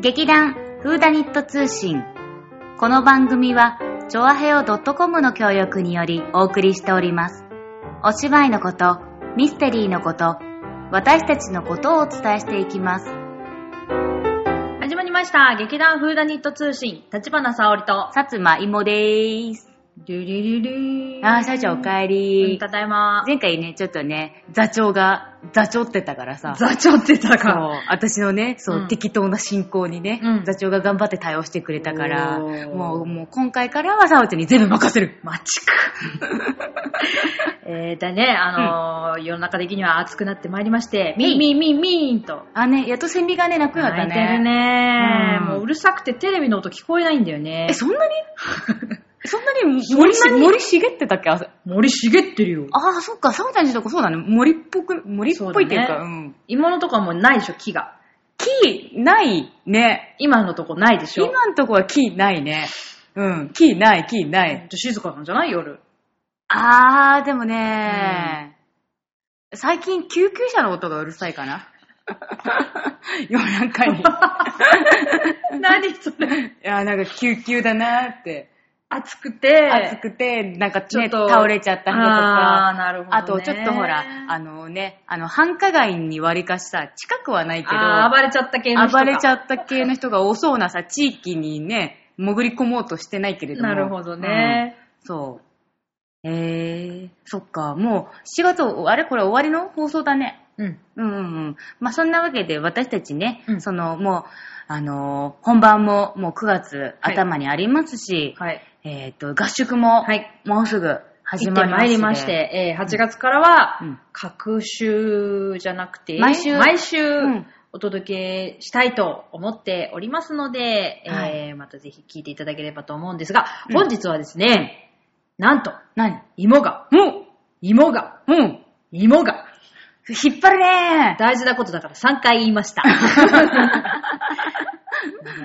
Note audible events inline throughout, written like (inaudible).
劇団フーダニット通信。この番組は、ちょあへよ .com の協力によりお送りしております。お芝居のこと、ミステリーのこと、私たちのことをお伝えしていきます。始まりました。劇団フーダニット通信、立花沙織と、さつまいもでーす。ルリリリー。あー、社長お帰うんり。ただいま。前回ね、ちょっとね、座長が、座長ってたからさ。座長ってたそうか。、私のね、そう、うん適当な進行にね、うん座長が頑張って対応してくれたから、もう、もう今回からはさおちゃんに全部任せる。マチク。えー、だね、あのー世の中的には暑くなってまいりまして、ミンミンミンミンと。あ、ね、やっとセミがね、鳴くようになったね。泣いてるね、うんもううるさくてテレビの音聞こえないんだよねえ、。そんなにそんなに森しそんなに森茂ってたっけ？あ森茂ってるよ。あー、そっか、さおちゃんちとこそうだね。森っぽく、森っぽいっていうか、そうん。芋のとかもないでしょ、木が。木、ないね。今のとこないでしょ。今んとこは木ないね。うん、木ない、木ない。じゃあ静かなんじゃない？夜。あー、でもね、最近救急車の音がうるさいかな。(laughs) 夜中に。い (laughs) 何それ (laughs) や、なんか救急だなって。暑くて。暑くて、なんかね、ちょっと倒れちゃった人とか。なるほど、ね。あと、ちょっとほら、あのね、あの、繁華街に割りかしさ、近くはないけど、暴れちゃった系の人が暴れちゃった系の人が多そうなさ、地域にね、潜り込もうとしてないけれども。なるほどね。うんそう。えー、そっか、もう4月、あれ？これ終わりの放送だね。うん。うんうんうん。まあそんなわけで私たちね、うんそのもう、あのー本番ももう9月頭にありますし、はい。えっ、と、合宿もはい。もうすぐ始まりますまいりまして、えー8月からはうん、各週じゃなくて、毎週毎週うん。お届けしたいと思っておりますので、はえーまたぜひ聞いていただければと思うんですが、うん。本日はですね、なんと、何？芋が、も芋が、う、うん。芋が、引っ張るね大事なことだから3回言いました。(laughs)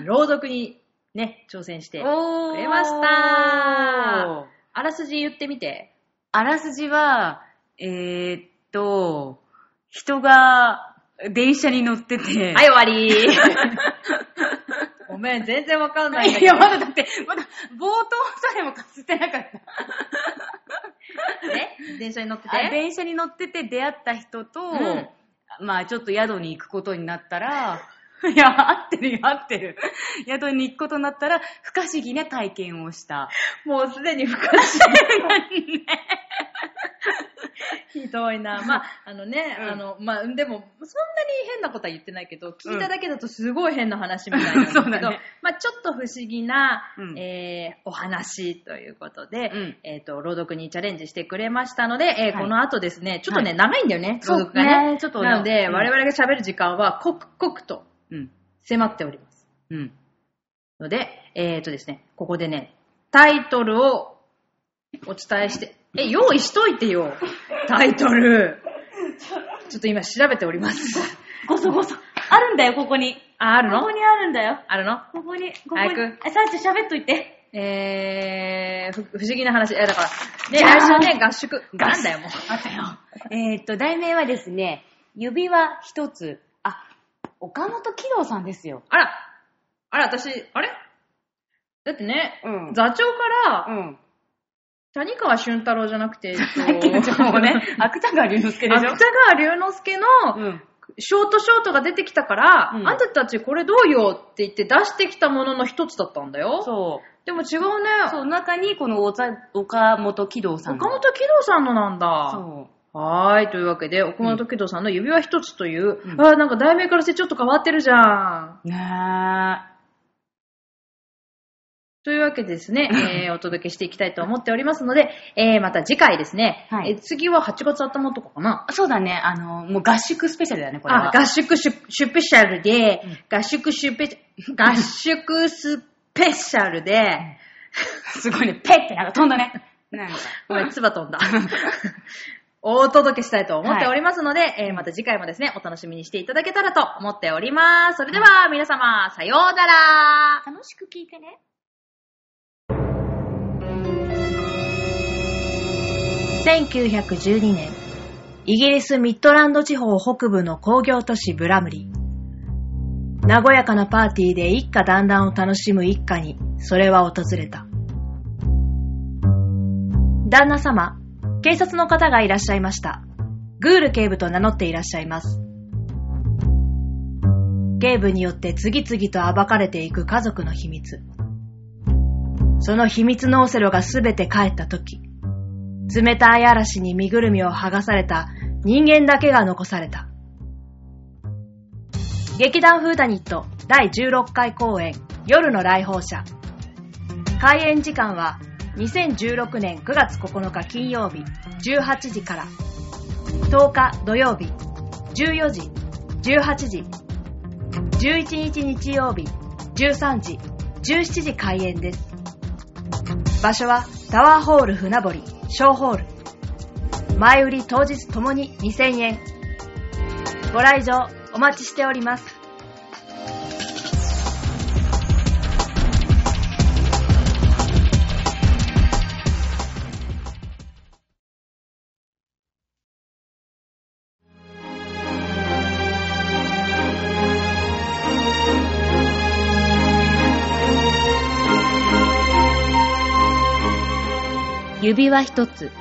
朗読にね、挑戦してくれました。あらすじ言ってみて。あらすじは、えー、っと、人が電車に乗ってて、はい、終わり (laughs) ごめん、全然わかんないんだいや、けど。まだだって、まだ冒頭さえもかすってなかった。(laughs) え？電車に乗ってあて電車に乗ってて出会った人と、んまあちょっと宿に行くことになったら、(laughs) いや、合ってるよ、合ってる。宿に行くことになったら、不可思議な体験をした。もうすでに不可思議。(laughs) ひどいな。まあ、あのね、うんあの、まあ、でも、そんなに変なことは言ってないけど、聞いただけだとすごい変な話みたいなんだけど、(laughs) そうだねまあ、ちょっと不思議な、うんえーお話ということで、うんえっ、と、朗読にチャレンジしてくれましたので、えーはいこの後ですね、ちょっとね、はい長いんだよね、朗読がね。ねちょっとなので、うん我々が喋る時間は刻々とうん。迫っております。うん。ので、えっ、とですね、ここでね、タイトルをお伝えして、え、用意しといてよ、(laughs) タイトル。(laughs) ちょっと今調べております。ごそごそ。あるんだよ、ここに。あ、あるの？ここにあるんだよ。あるの？ここに、ここに。早くえ、さあち喋っといて。えー、ふ不思議な話。え、だから、ね、じゃあ最初ね、合宿。なんだよ、もう。あったよ。えーっと、題名はですね、指輪一つ。あ、岡本喜道さんですよ。あら、あら、私、あれ？だってね、うん座長から、うん。谷川俊太郎じゃなくて、えっとさっきの情報ね、(laughs) 芥川龍之介でしょ？芥川龍之介の、うん。ショートショートが出てきたから、うんあんたたちこれどうよって言って出してきたものの一つだったんだよ。そう。でも違うね。そう、中にこの岡本喜道さん岡本喜道さんのなんだ。そはーい。というわけで、岡本喜道さんの指輪一つという、うんあーなんか題名からしてちょっと変わってるじゃん。う。ねというわけでですね、(laughs) えーお届けしていきたいと思っておりますので、えーまた次回ですね、はいえー次は8月頭とかかな？そうだね、あの、もう合宿スペシャルだね、これは。あ、合宿シュシュペシャルで、合宿シュペ、合宿スペシャルで、すごいね、ペッてなんか飛んだね。(laughs) なんか。ごめん、唾飛んだ。(laughs) お届けしたいと思っておりますので、えーまた次回もですね、お楽しみにしていただけたらと思っております。それでは、皆様、さようなら楽しく聞いてね。1912年、イギリスミッドランド地方北部の工業都市ブラムリー。和やかなパーティーで一家団らんを楽しむ一家に、それは訪れた。旦那様、警察の方がいらっしゃいました。グール警部と名乗っていらっしゃいます。警部によって次々と暴かれていく家族の秘密。その秘密のオセロがすべて帰った時、冷たい嵐に身ぐるみを剥がされた人間だけが残された。劇団フーダニット第16回公演夜の来訪者。開演時間は2016年9月9日金曜日18時から10日土曜日14時、18時、11日日曜日13時、17時開演です。場所はタワーホール船堀、小ホール。前売り当日ともに2000円。ご来場お待ちしております。指輪一つ。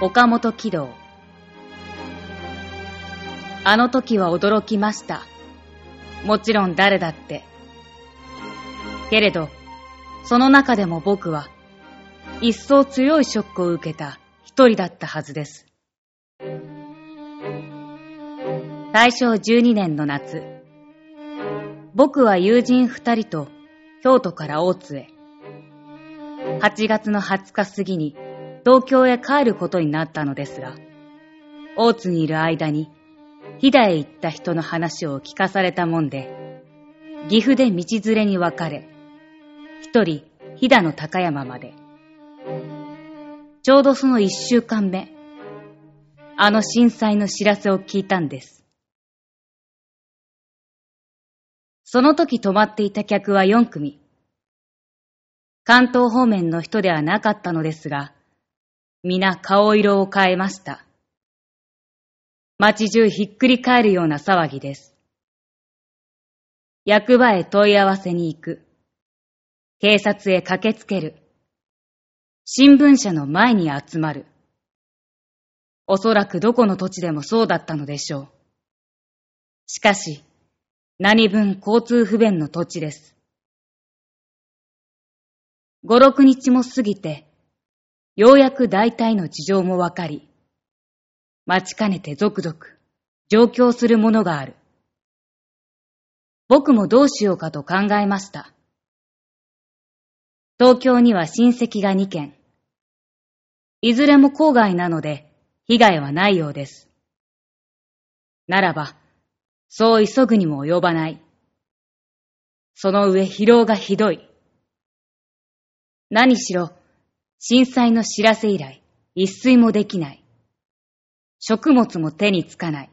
岡本喜道。あの時は驚きました。もちろん誰だって。けれど、その中でも僕は、一層強いショックを受けた一人だったはずです。大正12年の夏、僕は友人二人と京都から大津へ、8月の20日過ぎに東京へ帰ることになったのですが、大津にいる間に、飛騨へ行った人の話を聞かされたもんで、岐阜で道連れに別れ、一人飛騨の高山まで。ちょうどその一週間目、あの震災の知らせを聞いたんです。その時泊まっていた客は4組。関東方面の人ではなかったのですが、皆顔色を変えました。街中ひっくり返るような騒ぎです。役場へ問い合わせに行く。警察へ駆けつける。新聞社の前に集まる。おそらくどこの土地でもそうだったのでしょう。しかし、何分交通不便の土地です。五六日も過ぎて、ようやく大体の事情もわかり、待ちかねて続々、上京するものがある。僕もどうしようかと考えました。東京には親戚が2軒。いずれも郊外なので、被害はないようです。ならば、そう急ぐにも及ばない。その上疲労がひどい。何しろ、震災の知らせ以来、一睡もできない。食物も手につかない。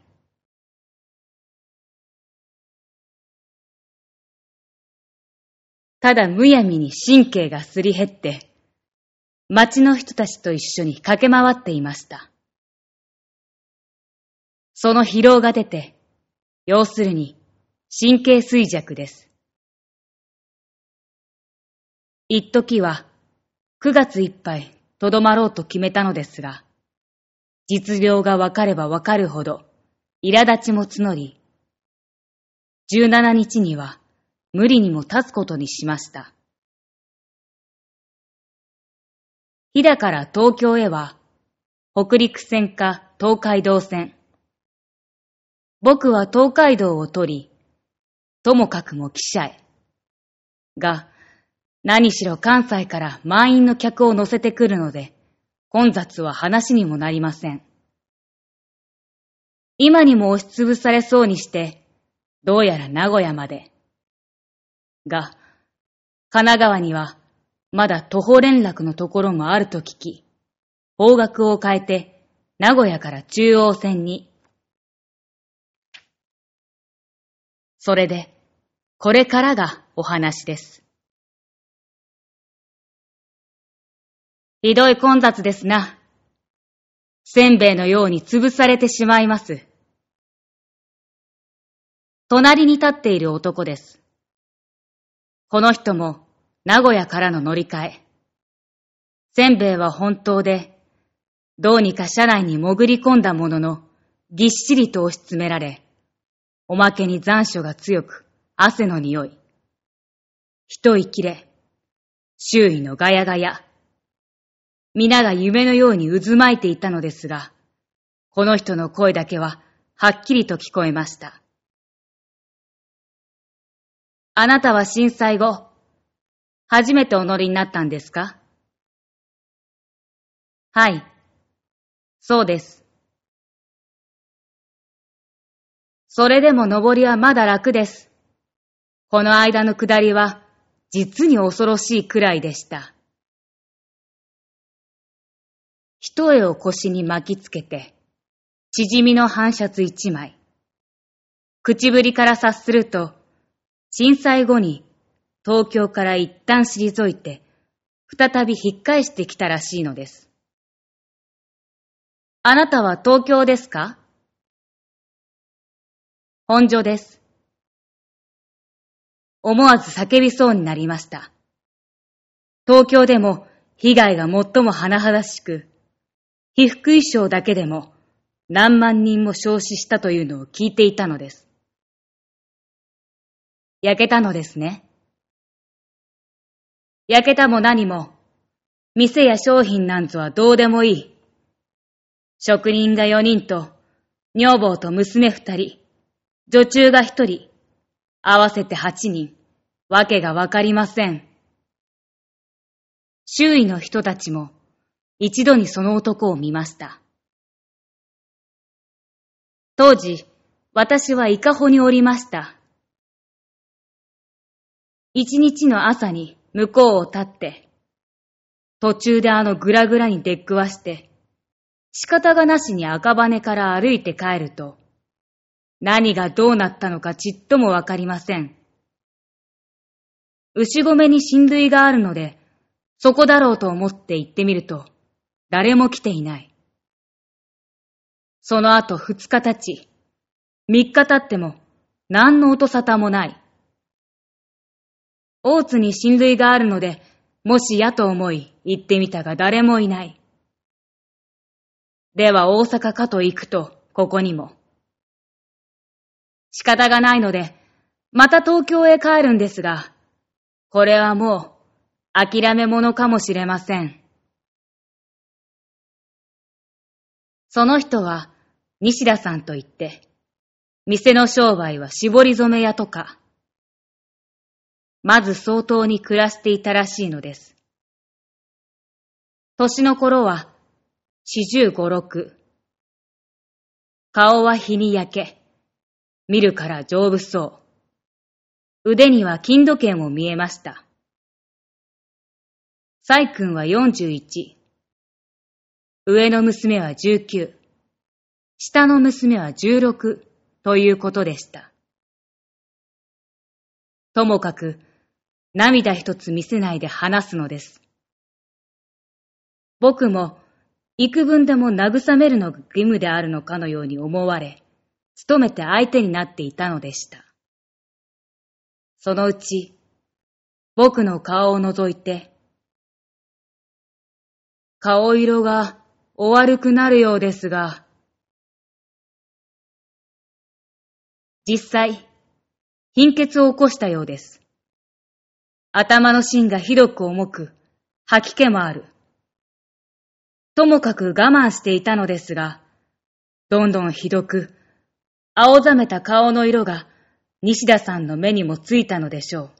ただむやみに神経がすり減って、町の人たちと一緒に駆け回っていました。その疲労が出て、要するに神経衰弱です。一時は9月いっぱいとどまろうと決めたのですが、実情がわかればわかるほど苛立ちも募り、17日には無理にも立つことにしました。飛騨から東京へは北陸線か東海道線。僕は東海道を取り、ともかくも汽車へ。が、何しろ関西から満員の客を乗せてくるので、混雑は話にもなりません。今にも押しつぶされそうにして、どうやら名古屋まで。が、神奈川にはまだ徒歩連絡のところもあると聞き、方角を変えて名古屋から中央線に。それで、これからがお話です。ひどい混雑ですな。せんべいのように潰されてしまいます。隣に立っている男です。この人も名古屋からの乗り換え。せんべいは本当で、どうにか車内に潜り込んだものの、ぎっしりと押し詰められ、おまけに残暑が強く、汗の匂い。一息れ、周囲のガヤガヤ。皆が夢のように渦巻いていたのですが、この人の声だけははっきりと聞こえました。あなたは震災後、初めてお乗りになったんですか？はい。そうです。それでも登りはまだ楽です。この間の下りは、実に恐ろしいくらいでした。一重を腰に巻きつけて、縮みの半シャツ一枚。口ぶりから察すると、震災後に東京から一旦退いて、再び引っ返してきたらしいのです。あなたは東京ですか？本所です。思わず叫びそうになりました。東京でも被害が最も甚だしく、被服衣装だけでも何万人も焼死したというのを聞いていたのです。焼けたのですね。焼けたも何も、店や商品なんぞはどうでもいい。職人が四人と、女房と娘二人、女中が一人、合わせて八人、わけがわかりません。周囲の人たちも、一度にその男を見ました。当時、私は伊香保におりました。一日の朝に向こうを立って、途中であのぐらぐらに出っくわして、仕方がなしに赤羽から歩いて帰ると、何がどうなったのかちっともわかりません。牛込に親類があるので、そこだろうと思って行ってみると、誰も来ていない。その後二日経ち、三日経っても、何の音沙汰もない。大津に親類があるので、もしやと思い行ってみたが誰もいない。では大阪かと行くと、ここにも。仕方がないので、また東京へ帰るんですが、これはもう、諦め者かもしれません。その人は、西田さんと言って、店の商売は絞り染め屋とか、まず相当に暮らしていたらしいのです。年の頃は、四十五六。顔は日に焼け、見るから丈夫そう。腕には金時計も見えました。サ君は四十一。上の娘は十九。下の娘は十六ということでした。ともかく、涙一つ見せないで話すのです。僕も幾分でも慰めるのが義務であるのかのように思われ、努めて相手になっていたのでした。そのうち、僕の顔を覗いて、顔色がお悪くなるようですが、実際、貧血を起こしたようです。頭の芯がひどく重く、吐き気もある。ともかく我慢していたのですが、どんどんひどく、青ざめた顔の色が西田さんの目にもついたのでしょう。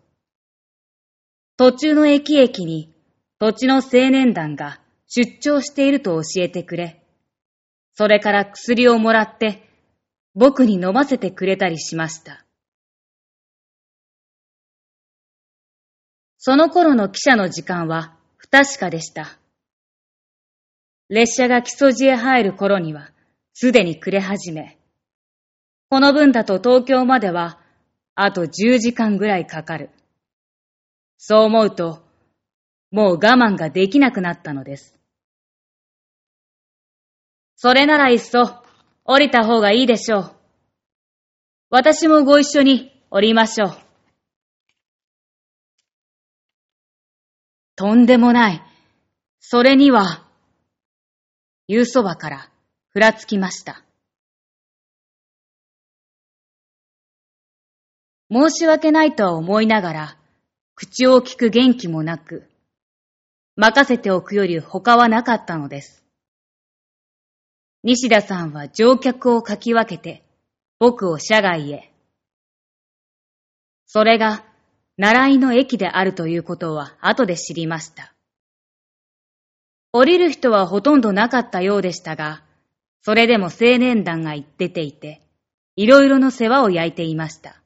途中の駅々に土地の青年団が出張していると教えてくれ、それから薬をもらって僕に飲ませてくれたりしました。その頃の記者の時間は不確かでした。列車が木曽路へ入る頃には、すでに暮れ始め、この分だと東京までは、あと10時間ぐらいかかる。そう思うと、もう我慢ができなくなったのです。それならいっそ、降りた方がいいでしょう。私もご一緒に降りましょう。とんでもない。それには、言うそばからふらつきました。申し訳ないとは思いながら、口を聞く元気もなく、任せておくより他はなかったのです。西田さんは乗客をかき分けて、僕を車外へ。それが、習いの駅であるということは後で知りました。降りる人はほとんどなかったようでしたが、それでも青年団が出ていて、いろいろの世話を焼いていました。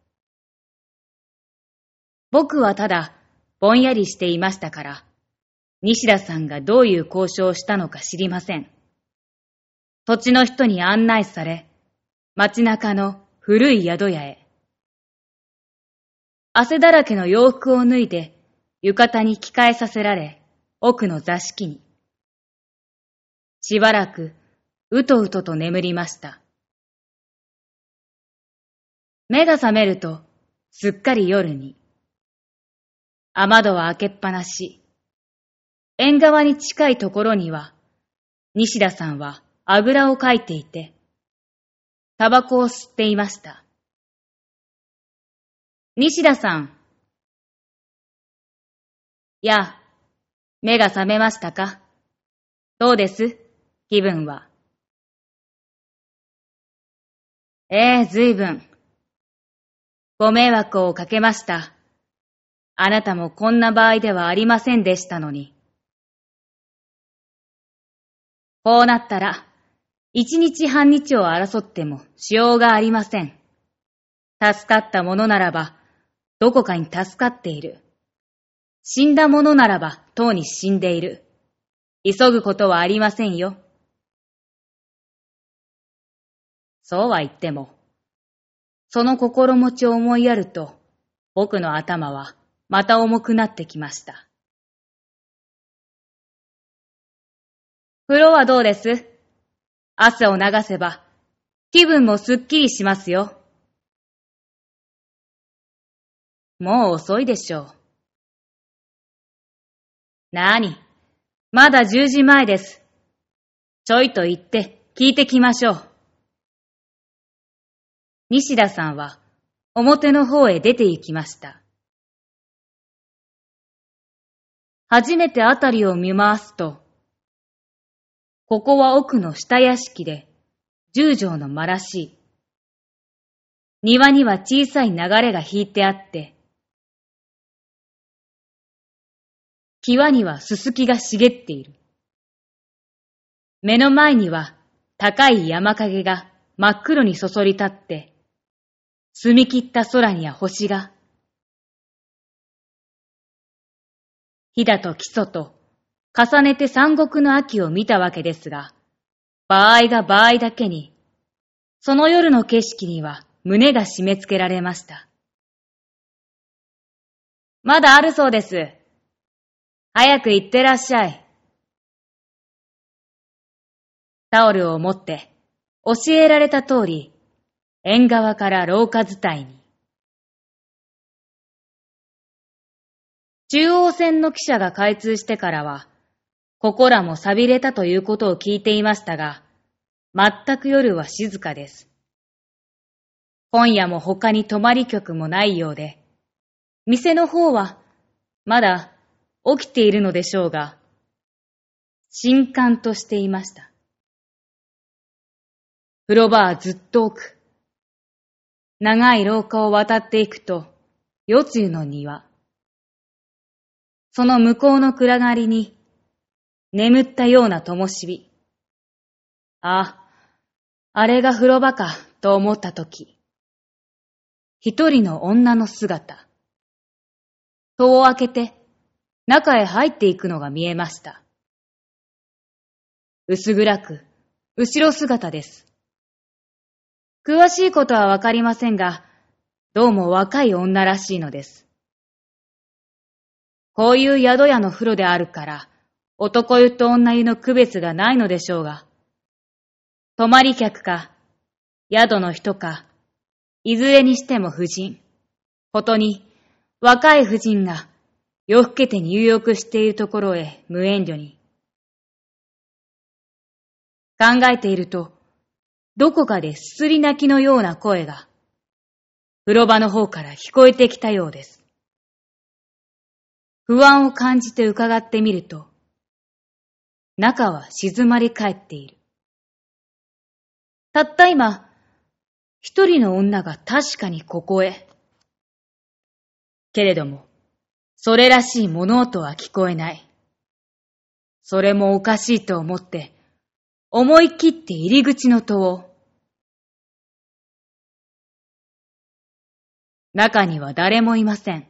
僕はただ、ぼんやりしていましたから、西田さんがどういう交渉をしたのか知りません。土地の人に案内され、街中の古い宿屋へ。汗だらけの洋服を脱いで、浴衣に着替えさせられ、奥の座敷に。しばらく、うとうとと眠りました。目が覚めると、すっかり夜に。雨戸は開けっぱなし。縁側に近いところには、西田さんはあぐらをかいていて、タバコを吸っていました。西田さん。や、目が覚めましたか？どうです？気分は。ええずいぶん。ご迷惑をかけました。あなたもこんな場合ではありませんでしたのに。こうなったら、一日半日を争ってもしようがありません。助かったものならば、どこかに助かっている。死んだものならば、とうに死んでいる。急ぐことはありませんよ。そうは言っても、その心持ちを思いやると、僕の頭はまた重くなってきました。風呂はどうです？汗を流せば、気分もすっきりしますよ。もう遅いでしょう。なに、まだ10時前です。ちょいと言って聞いてきましょう。西田さんは表の方へ出て行きました。初めてあたりを見回すと、ここは奥の下屋敷で、十畳の間らしい。庭には小さい流れが引いてあって、際にはすすきが茂っている。目の前には高い山影が真っ黒にそそり立って、澄み切った空には星が、飛騨と基礎と重ねて三国の秋を見たわけですが、場合が場合だけに、その夜の景色には胸が締め付けられました。まだあるそうです。早く行ってらっしゃい。タオルを持って、教えられた通り、縁側から廊下伝いに。中央線の汽車が開通してからは、ここらも錆びれたということを聞いていましたが、全く夜は静かです。今夜も他に泊まり客もないようで、店の方は、まだ起きているのでしょうが、静観としていました。風呂場はずっと奥。長い廊下を渡っていくと、夜露の庭。その向こうの暗がりに、眠ったような灯火。あ、あれが風呂場か、と思ったとき。一人の女の姿。戸を開けて、中へ入っていくのが見えました。薄暗く、後ろ姿です。詳しいことはわかりませんが、どうも若い女らしいのです。こういう宿屋の風呂であるから、男湯と女湯の区別がないのでしょうが、泊まり客か、宿の人か、いずれにしても婦人。ことに、若い婦人が夜更けて入浴しているところへ無遠慮に。考えていると、どこかですすり泣きのような声が、風呂場の方から聞こえてきたようです。不安を感じて伺ってみると、中は静まり返っている。たった今、一人の女が確かにここへ。けれども、それらしい物音は聞こえない。それもおかしいと思って、思い切って入り口の戸を。中には誰もいません。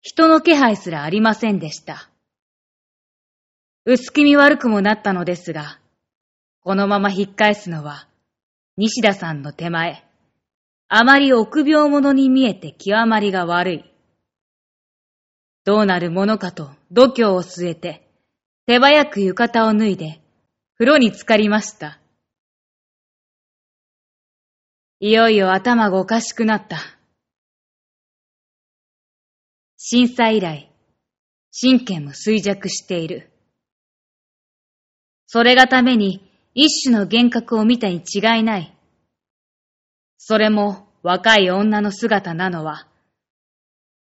人の気配すらありませんでした。薄気味悪くもなったのですが、このまま引っ返すのは、西田さんの手前、あまり臆病者に見えて極まりが悪い。どうなるものかと度胸を据えて、手早く浴衣を脱いで、風呂に浸かりました。いよいよ頭がおかしくなった。震災以来、神経も衰弱している。それがために一種の幻覚を見たに違いない。それも若い女の姿なのは、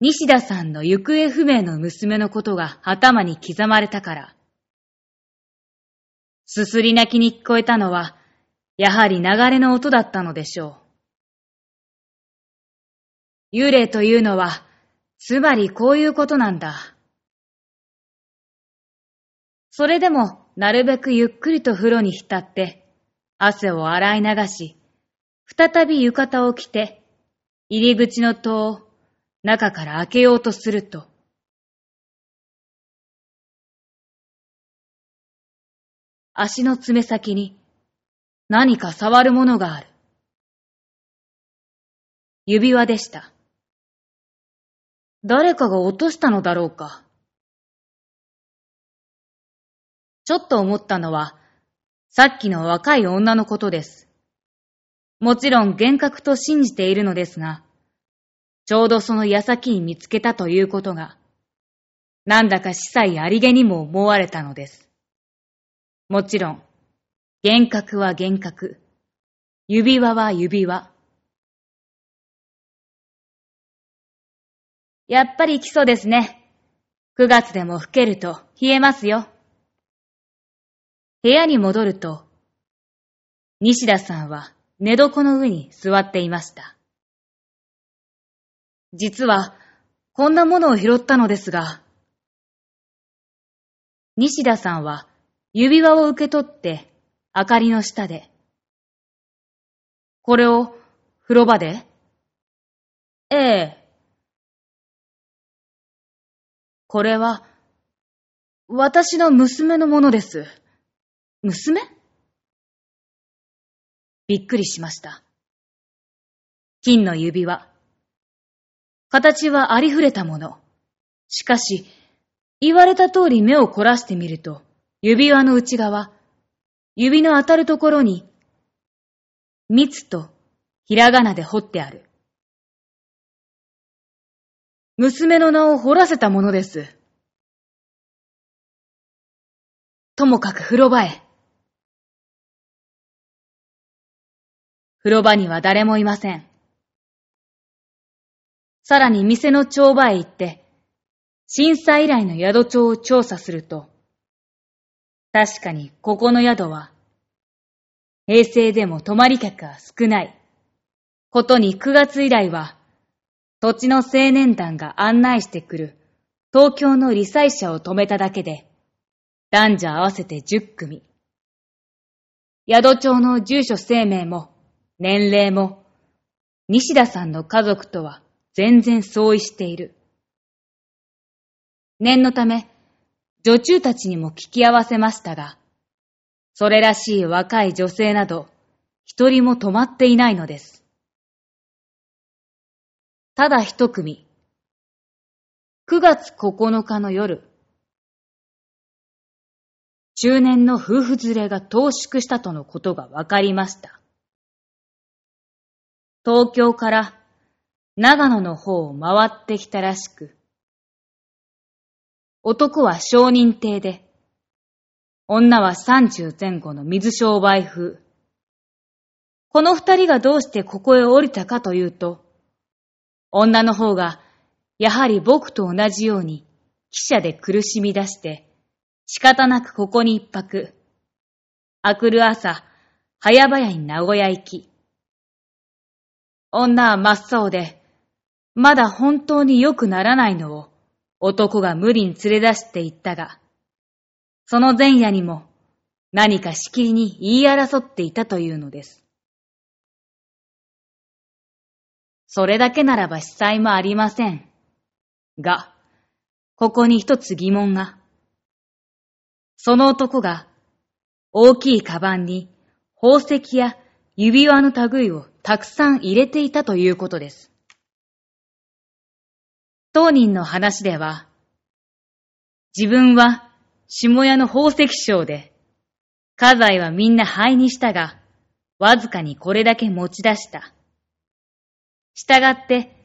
西田さんの行方不明の娘のことが頭に刻まれたから。すすり泣きに聞こえたのは、やはり流れの音だったのでしょう。幽霊というのは、つまりこういうことなんだ。それでも、なるべくゆっくりと風呂に浸って、汗を洗い流し、再び浴衣を着て、入り口の戸を中から開けようとすると、足の爪先に何か触るものがある。指輪でした。誰かが落としたのだろうか。ちょっと思ったのは、さっきの若い女のことです。もちろん幻覚と信じているのですが、ちょうどその矢先に見つけたということが、なんだか司祭ありげにも思われたのです。もちろん、幻覚は幻覚、指輪は指輪。やっぱり基礎ですね。9月でも更けると冷えますよ。部屋に戻ると、西田さんは寝床の上に座っていました。実は、こんなものを拾ったのですが、西田さんは指輪を受け取って、明かりの下で。これを、風呂場でええ。これは、私の娘のものです。娘？びっくりしました。金の指輪。形はありふれたもの。しかし、言われた通り目を凝らしてみると、指輪の内側、指の当たるところに、蜜とひらがなで彫ってある。娘の名を彫らせたものです。ともかく風呂場へ。風呂場には誰もいません。さらに店の帳場へ行って、震災以来の宿帳を調査すると、確かにここの宿は、平成でも泊まり客は少ない。ことに9月以来は、土地の青年団が案内してくる東京の理災者を止めただけで、男女合わせて10組。宿町の住所生命も年齢も西田さんの家族とは全然相違している。念のため、女中たちにも聞き合わせましたが、それらしい若い女性など、一人も止まっていないのです。ただ一組、9月9日の夜、中年の夫婦連れが投縮したとのことが分かりました。東京から長野の方を回ってきたらしく、男は商人亭で、女は三十前後の水商売風。この二人がどうしてここへ降りたかというと、女の方がやはり僕と同じように汽車で苦しみ出して、仕方なくここに一泊。あくる朝、早々に名古屋行き。女は真っ青で、まだ本当に良くならないのを男が無理に連れ出して行ったが、その前夜にも何かしきりに言い争っていたというのです。それだけならば司祭もありません。が、ここに一つ疑問が。その男が大きいカバンに宝石や指輪の類をたくさん入れていたということです。当人の話では、自分は下屋の宝石商で、家財はみんな灰にしたが、わずかにこれだけ持ち出した。したがって、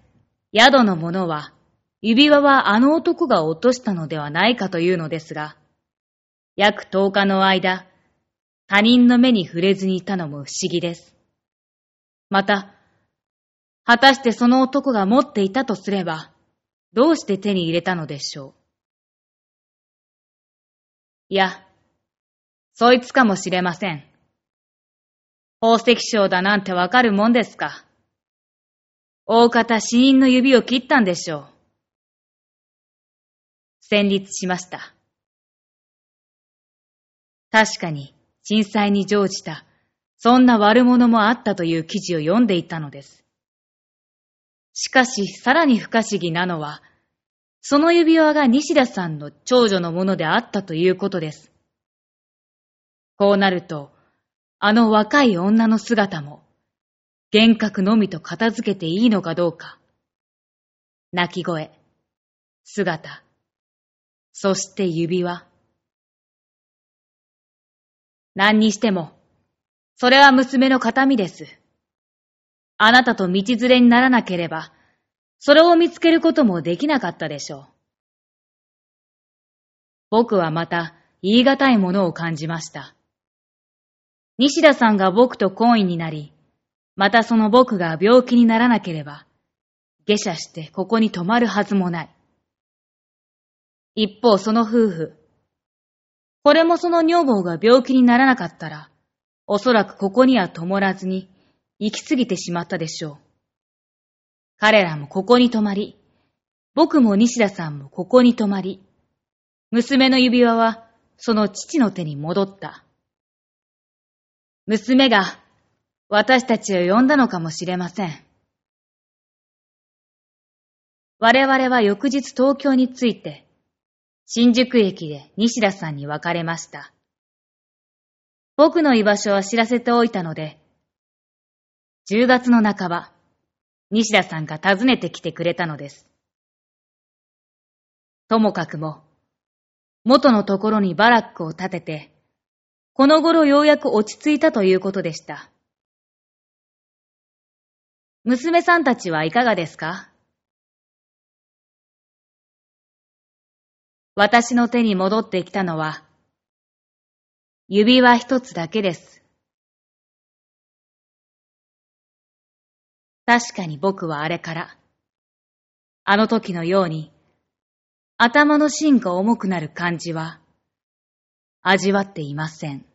宿の者は、指輪はあの男が落としたのではないかというのですが、約10日の間、他人の目に触れずにいたのも不思議です。また、果たしてその男が持っていたとすれば、どうして手に入れたのでしょう？いや、そいつかもしれません。宝石商だなんてわかるもんですか？大方死人の指を切ったんでしょう。戦慄しました。確かに震災に乗じた、そんな悪者もあったという記事を読んでいたのです。しかし、さらに不可思議なのは、その指輪が西田さんの長女のものであったということです。こうなると、あの若い女の姿も、幻覚のみと片付けていいのかどうか。泣き声、姿、そして指輪。何にしても、それは娘の形見です。あなたと道連れにならなければ、それを見つけることもできなかったでしょう。僕はまた言い難いものを感じました。西田さんが僕と婚姻になり、またその僕が病気にならなければ、下車してここに泊まるはずもない。一方その夫婦、これもその女房が病気にならなかったら、おそらくここには泊まらずに行き過ぎてしまったでしょう。彼らもここに泊まり、僕も西田さんもここに泊まり、娘の指輪はその父の手に戻った。娘が私たちを呼んだのかもしれません。我々は翌日東京に着いて、新宿駅で西田さんに別れました。僕の居場所は知らせておいたので、10月の半ば、西田さんが訪ねてきてくれたのです。ともかくも、元のところにバラックを建てて、この頃ようやく落ち着いたということでした。娘さんたちはいかがですか？私の手に戻ってきたのは、指輪一つだけです。確かに僕はあれから、あの時のように、頭の芯が重くなる感じは、味わっていません。